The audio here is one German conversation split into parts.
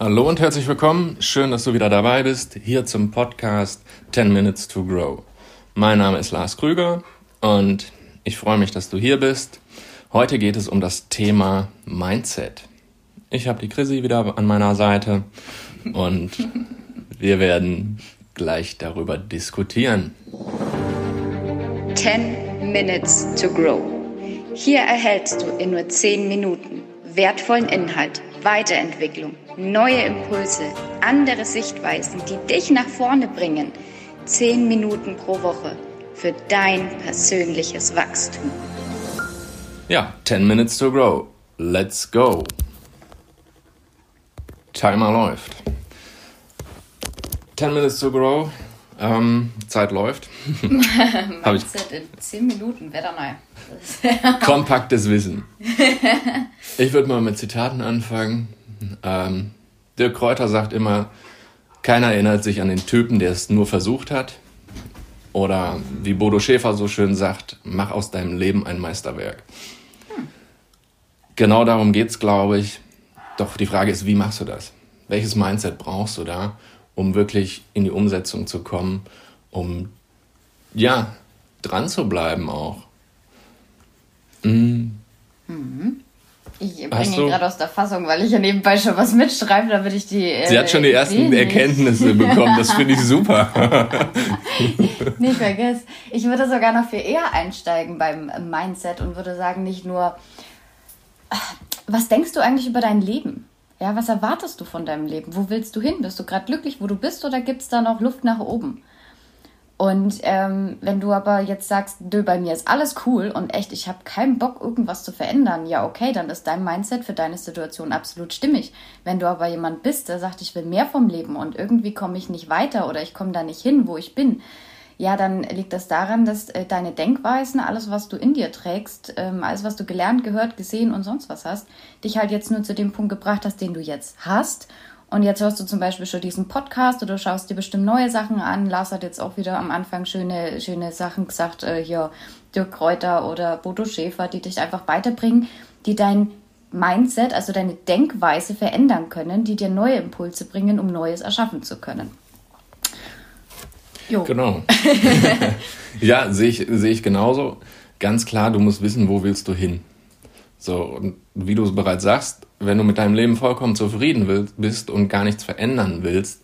Hallo und herzlich willkommen. Schön, dass du wieder dabei bist, hier zum Podcast 10 Minutes to Grow. Mein Name ist Lars Krüger und ich freue mich, dass du hier bist. Heute geht es um das Thema Mindset. Ich habe die Chrissy wieder an meiner Seite und wir werden gleich darüber diskutieren. 10 Minutes to Grow. Hier erhältst du in nur 10 Minuten wertvollen Inhalt, Weiterentwicklung, neue Impulse, andere Sichtweisen, die dich nach vorne bringen. 10 Minuten pro Woche für dein persönliches Wachstum. Ja, 10 Minutes to Grow. Let's go. Timer läuft. 10 Minutes to Grow. Ähm, Zeit läuft. Mindset in 10 Minuten, wäre neu. Kompaktes Wissen. Ich würde mal mit Zitaten anfangen. Ähm, Dirk Kräuter sagt immer, keiner erinnert sich an den Typen, der es nur versucht hat. Oder wie Bodo Schäfer so schön sagt, mach aus deinem Leben ein Meisterwerk. Genau darum geht es, glaube ich. Doch die Frage ist, wie machst du das? Welches Mindset brauchst du da, um wirklich in die Umsetzung zu kommen, um ja, dran zu bleiben auch? Mhm. Ich bringe ihn gerade aus der Fassung, weil ich ja nebenbei schon was mitschreibe, damit ich die. Äh, Sie hat schon die ersten Erkenntnisse bekommen, das finde ich super. nicht vergiss. Ich würde sogar noch viel eher einsteigen beim Mindset und würde sagen, nicht nur, was denkst du eigentlich über dein Leben? Ja, was erwartest du von deinem Leben? Wo willst du hin? Bist du gerade glücklich, wo du bist, oder gibt es da noch Luft nach oben? Und ähm, wenn du aber jetzt sagst, du, bei mir ist alles cool und echt, ich habe keinen Bock, irgendwas zu verändern, ja, okay, dann ist dein Mindset für deine Situation absolut stimmig. Wenn du aber jemand bist, der sagt, ich will mehr vom Leben und irgendwie komme ich nicht weiter oder ich komme da nicht hin, wo ich bin, ja, dann liegt das daran, dass äh, deine Denkweisen, alles, was du in dir trägst, ähm, alles, was du gelernt, gehört, gesehen und sonst was hast, dich halt jetzt nur zu dem Punkt gebracht hast, den du jetzt hast und jetzt hörst du zum Beispiel schon diesen Podcast oder schaust dir bestimmt neue Sachen an. Lars hat jetzt auch wieder am Anfang schöne, schöne Sachen gesagt, äh, hier Dirk Kräuter oder Bodo Schäfer, die dich einfach weiterbringen, die dein Mindset, also deine Denkweise verändern können, die dir neue Impulse bringen, um Neues erschaffen zu können. Jo. Genau. ja, sehe ich, sehe ich genauso. Ganz klar, du musst wissen, wo willst du hin. So, und wie du es bereits sagst, wenn du mit deinem Leben vollkommen zufrieden willst, bist und gar nichts verändern willst,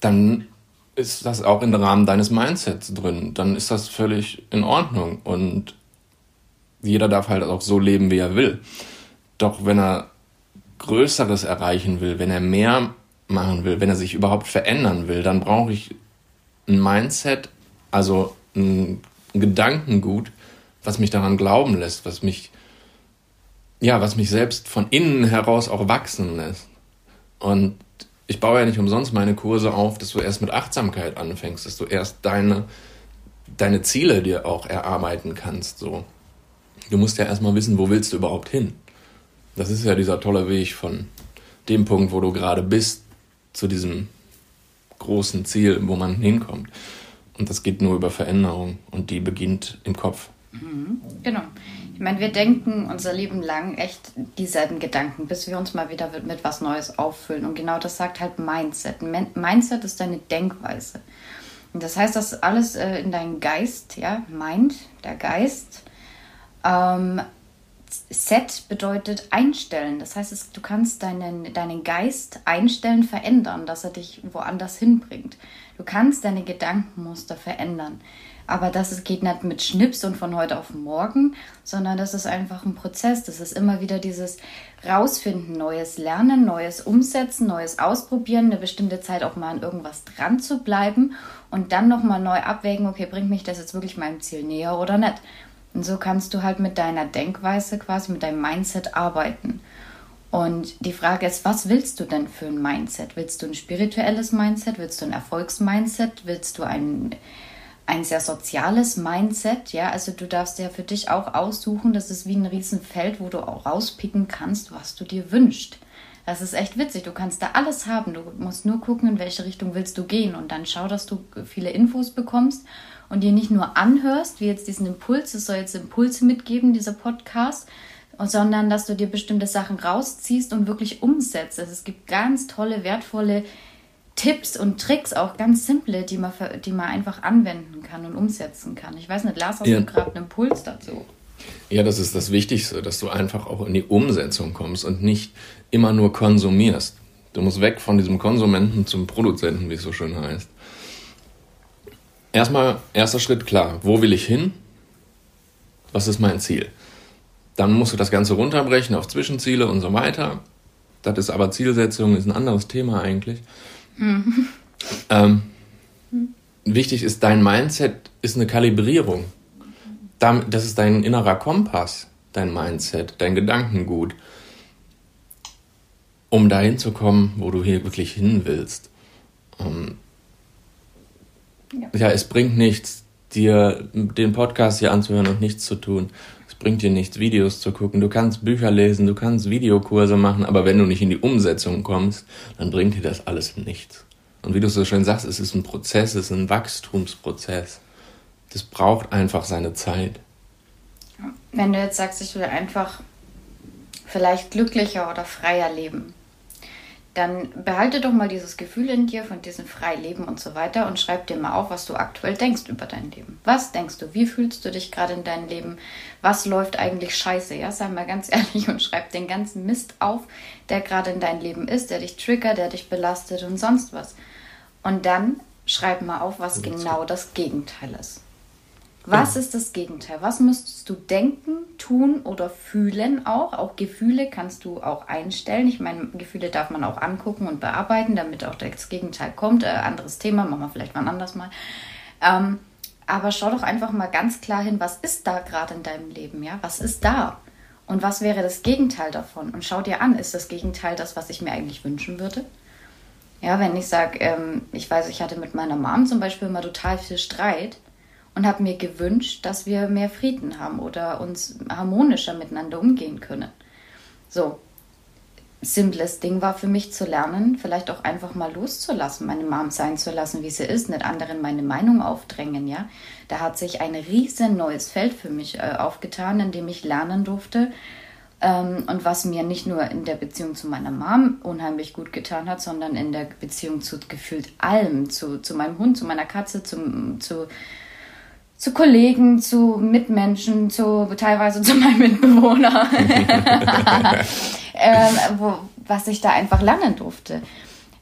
dann ist das auch im Rahmen deines Mindsets drin. Dann ist das völlig in Ordnung. Und jeder darf halt auch so leben, wie er will. Doch wenn er Größeres erreichen will, wenn er mehr machen will, wenn er sich überhaupt verändern will, dann brauche ich ein Mindset, also ein Gedankengut, was mich daran glauben lässt, was mich, ja, was mich selbst von innen heraus auch wachsen lässt. Und ich baue ja nicht umsonst meine Kurse auf, dass du erst mit Achtsamkeit anfängst, dass du erst deine, deine Ziele dir auch erarbeiten kannst, so. Du musst ja erstmal wissen, wo willst du überhaupt hin? Das ist ja dieser tolle Weg von dem Punkt, wo du gerade bist, zu diesem großen Ziel, wo man hinkommt. Und das geht nur über Veränderung und die beginnt im Kopf. Mhm, genau. Ich meine, wir denken unser Leben lang echt dieselben Gedanken, bis wir uns mal wieder mit was Neues auffüllen. Und genau das sagt halt Mindset. Mindset ist deine Denkweise. Und das heißt, dass alles äh, in deinen Geist, ja, Mind, der Geist, ähm, Set bedeutet einstellen. Das heißt, es, du kannst deinen, deinen Geist einstellen, verändern, dass er dich woanders hinbringt. Du kannst deine Gedankenmuster verändern. Aber das geht nicht mit Schnips und von heute auf morgen, sondern das ist einfach ein Prozess. Das ist immer wieder dieses Rausfinden, neues Lernen, neues Umsetzen, neues Ausprobieren, eine bestimmte Zeit auch mal an irgendwas dran zu bleiben und dann nochmal neu abwägen, okay, bringt mich das jetzt wirklich meinem Ziel näher oder nicht. Und so kannst du halt mit deiner Denkweise quasi, mit deinem Mindset arbeiten. Und die Frage ist, was willst du denn für ein Mindset? Willst du ein spirituelles Mindset? Willst du ein Erfolgsmindset? Willst du ein ein sehr soziales Mindset, ja, also du darfst ja für dich auch aussuchen, das ist wie ein Riesenfeld, wo du auch rauspicken kannst, was du dir wünschst. Das ist echt witzig, du kannst da alles haben, du musst nur gucken, in welche Richtung willst du gehen und dann schau, dass du viele Infos bekommst und dir nicht nur anhörst, wie jetzt diesen Impuls, es soll jetzt Impulse mitgeben, dieser Podcast, sondern dass du dir bestimmte Sachen rausziehst und wirklich umsetzt. Also es gibt ganz tolle, wertvolle Tipps und Tricks, auch ganz simple, die man, die man einfach anwenden kann und umsetzen kann. Ich weiß nicht, Lars, hast ja. du gerade einen Impuls dazu? Ja, das ist das Wichtigste, dass du einfach auch in die Umsetzung kommst und nicht immer nur konsumierst. Du musst weg von diesem Konsumenten zum Produzenten, wie es so schön heißt. Erstmal, erster Schritt klar, wo will ich hin? Was ist mein Ziel? Dann musst du das Ganze runterbrechen auf Zwischenziele und so weiter. Das ist aber Zielsetzung, ist ein anderes Thema eigentlich. Mhm. Ähm, wichtig ist, dein Mindset ist eine Kalibrierung. Das ist dein innerer Kompass, dein Mindset, dein Gedankengut, um dahin zu kommen, wo du hier wirklich hin willst. Ähm, ja. ja, es bringt nichts, dir den Podcast hier anzuhören und nichts zu tun. Bringt dir nichts, Videos zu gucken. Du kannst Bücher lesen, du kannst Videokurse machen, aber wenn du nicht in die Umsetzung kommst, dann bringt dir das alles nichts. Und wie du so schön sagst, es ist ein Prozess, es ist ein Wachstumsprozess. Das braucht einfach seine Zeit. Wenn du jetzt sagst, ich will einfach vielleicht glücklicher oder freier leben, dann behalte doch mal dieses Gefühl in dir von diesem Freileben und so weiter und schreib dir mal auf, was du aktuell denkst über dein Leben. Was denkst du? Wie fühlst du dich gerade in deinem Leben? Was läuft eigentlich scheiße? Ja, sei mal ganz ehrlich und schreib den ganzen Mist auf, der gerade in deinem Leben ist, der dich triggert, der dich belastet und sonst was. Und dann schreib mal auf, was genau das Gegenteil ist. Was ist das Gegenteil? Was müsstest du denken, tun oder fühlen auch? Auch Gefühle kannst du auch einstellen. Ich meine, Gefühle darf man auch angucken und bearbeiten, damit auch das Gegenteil kommt. Äh, anderes Thema, machen wir vielleicht mal anders mal. Ähm, aber schau doch einfach mal ganz klar hin, was ist da gerade in deinem Leben, ja? Was ist da? Und was wäre das Gegenteil davon? Und schau dir an, ist das Gegenteil das, was ich mir eigentlich wünschen würde? Ja, wenn ich sage, ähm, ich weiß, ich hatte mit meiner Mom zum Beispiel immer total viel Streit und habe mir gewünscht, dass wir mehr Frieden haben oder uns harmonischer miteinander umgehen können. So, simples Ding war für mich zu lernen, vielleicht auch einfach mal loszulassen, meine Mom sein zu lassen, wie sie ist, nicht anderen meine Meinung aufdrängen, ja. Da hat sich ein riesen neues Feld für mich äh, aufgetan, in dem ich lernen durfte. Ähm, und was mir nicht nur in der Beziehung zu meiner Mom unheimlich gut getan hat, sondern in der Beziehung zu gefühlt allem, zu, zu meinem Hund, zu meiner Katze, zum, zu zu Kollegen, zu Mitmenschen, zu teilweise zu meinem Mitbewohner, ähm, wo, was ich da einfach lernen durfte.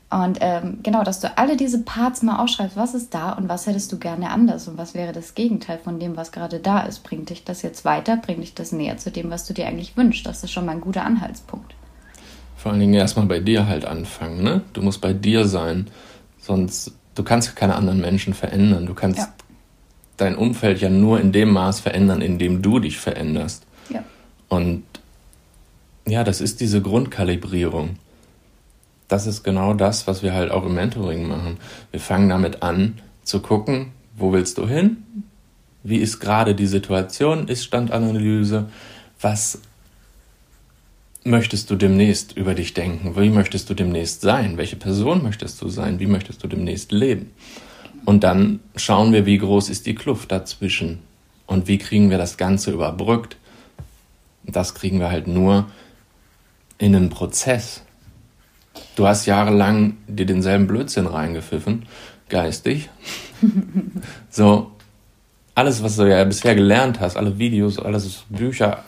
Und ähm, genau, dass du alle diese Parts mal aufschreibst, was ist da und was hättest du gerne anders und was wäre das Gegenteil von dem, was gerade da ist. Bringt dich das jetzt weiter? Bringt dich das näher zu dem, was du dir eigentlich wünschst? Das ist schon mal ein guter Anhaltspunkt. Vor allen Dingen erstmal bei dir halt anfangen, ne? Du musst bei dir sein, sonst du kannst keine anderen Menschen verändern. Du kannst ja dein Umfeld ja nur in dem Maß verändern, in dem du dich veränderst. Ja. Und ja, das ist diese Grundkalibrierung. Das ist genau das, was wir halt auch im Mentoring machen. Wir fangen damit an zu gucken, wo willst du hin? Wie ist gerade die Situation? Ist Standanalyse? Was möchtest du demnächst über dich denken? Wie möchtest du demnächst sein? Welche Person möchtest du sein? Wie möchtest du demnächst leben? Und dann schauen wir, wie groß ist die Kluft dazwischen und wie kriegen wir das Ganze überbrückt. Das kriegen wir halt nur in einem Prozess. Du hast jahrelang dir denselben Blödsinn reingepfiffen, geistig. so, alles, was du ja bisher gelernt hast, alle Videos, alles Bücher,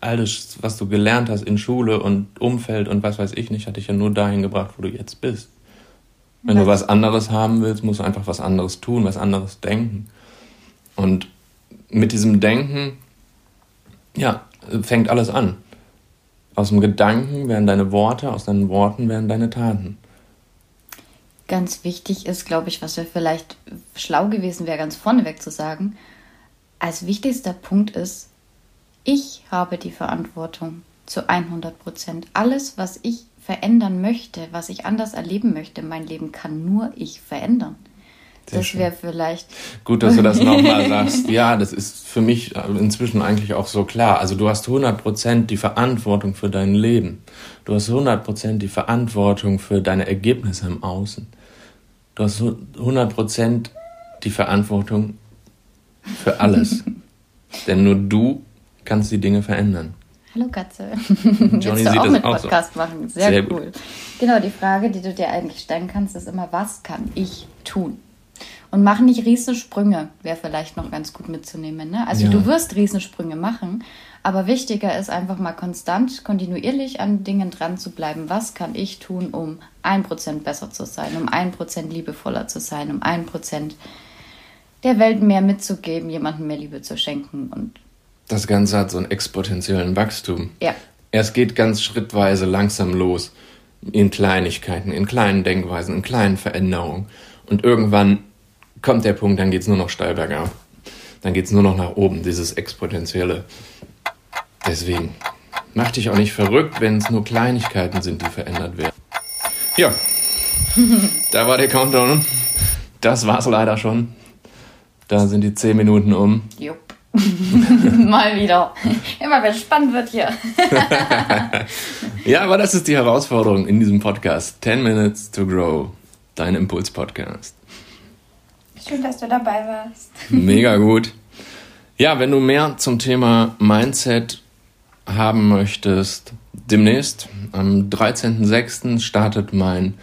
alles, was du gelernt hast in Schule und Umfeld und was weiß ich nicht, hat dich ja nur dahin gebracht, wo du jetzt bist. Wenn du was anderes haben willst, musst du einfach was anderes tun, was anderes denken. Und mit diesem Denken, ja, fängt alles an. Aus dem Gedanken werden deine Worte, aus deinen Worten werden deine Taten. Ganz wichtig ist, glaube ich, was wir vielleicht schlau gewesen wäre, ganz vorneweg zu sagen, als wichtigster Punkt ist, ich habe die Verantwortung zu 100 Prozent. Alles, was ich verändern möchte, was ich anders erleben möchte, mein Leben kann nur ich verändern. Sehr das wäre vielleicht. Gut, dass du das nochmal sagst. Ja, das ist für mich inzwischen eigentlich auch so klar. Also du hast 100% die Verantwortung für dein Leben. Du hast 100% die Verantwortung für deine Ergebnisse im Außen. Du hast 100% die Verantwortung für alles. Denn nur du kannst die Dinge verändern. Hallo Katze. Johnny Willst du auch mit Podcast so. machen? Sehr, Sehr cool. Gut. Genau, die Frage, die du dir eigentlich stellen kannst, ist immer, was kann ich tun? Und mach nicht Riesensprünge, wäre vielleicht noch ganz gut mitzunehmen. Ne? Also ja. du wirst Riesensprünge machen, aber wichtiger ist einfach mal konstant, kontinuierlich an Dingen dran zu bleiben. Was kann ich tun, um ein Prozent besser zu sein, um ein Prozent liebevoller zu sein, um ein Prozent der Welt mehr mitzugeben, jemandem mehr Liebe zu schenken und das Ganze hat so einen exponentiellen Wachstum. Ja. Es geht ganz schrittweise langsam los. In Kleinigkeiten, in kleinen Denkweisen, in kleinen Veränderungen. Und irgendwann kommt der Punkt, dann geht es nur noch steil bergab. Dann geht es nur noch nach oben, dieses Exponentielle. Deswegen, mach dich auch nicht verrückt, wenn es nur Kleinigkeiten sind, die verändert werden. Ja, da war der Countdown. Das war's leider schon. Da sind die 10 Minuten um. Jupp. Mal wieder. Immer wenn es spannend wird hier. ja, aber das ist die Herausforderung in diesem Podcast. 10 Minutes to Grow, dein Impuls-Podcast. Schön, dass du dabei warst. Mega gut. Ja, wenn du mehr zum Thema Mindset haben möchtest, demnächst am 13.06. startet mein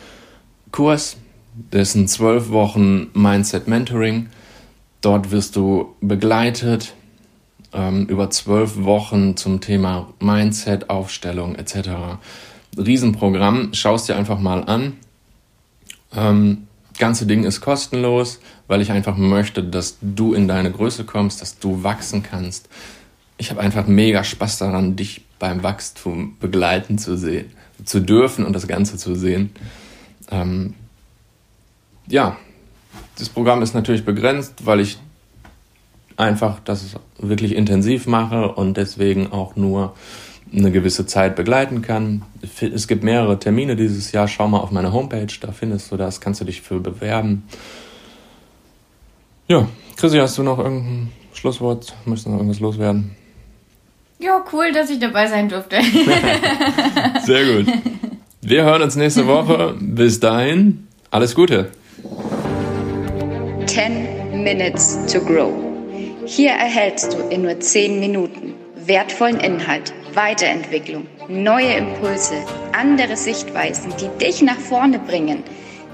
Kurs. dessen zwölf Wochen Mindset Mentoring. Dort wirst du begleitet ähm, über zwölf Wochen zum Thema Mindset, Aufstellung etc. Riesenprogramm. Schau es dir einfach mal an. Ähm, ganze Ding ist kostenlos, weil ich einfach möchte, dass du in deine Größe kommst, dass du wachsen kannst. Ich habe einfach mega Spaß daran, dich beim Wachstum begleiten zu sehen, zu dürfen und das Ganze zu sehen. Ähm, ja, das Programm ist natürlich begrenzt, weil ich einfach das wirklich intensiv mache und deswegen auch nur eine gewisse Zeit begleiten kann. Es gibt mehrere Termine dieses Jahr. Schau mal auf meine Homepage, da findest du das, kannst du dich für bewerben. Ja, Chrissy, hast du noch irgendein Schlusswort? Möchtest du noch irgendwas loswerden? Ja, cool, dass ich dabei sein durfte. Sehr gut. Wir hören uns nächste Woche. Bis dahin, alles Gute. 10 Minutes to Grow. Hier erhältst du in nur 10 Minuten wertvollen Inhalt, Weiterentwicklung, neue Impulse, andere Sichtweisen, die dich nach vorne bringen.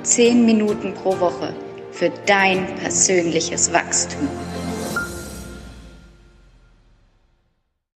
10 Minuten pro Woche für dein persönliches Wachstum.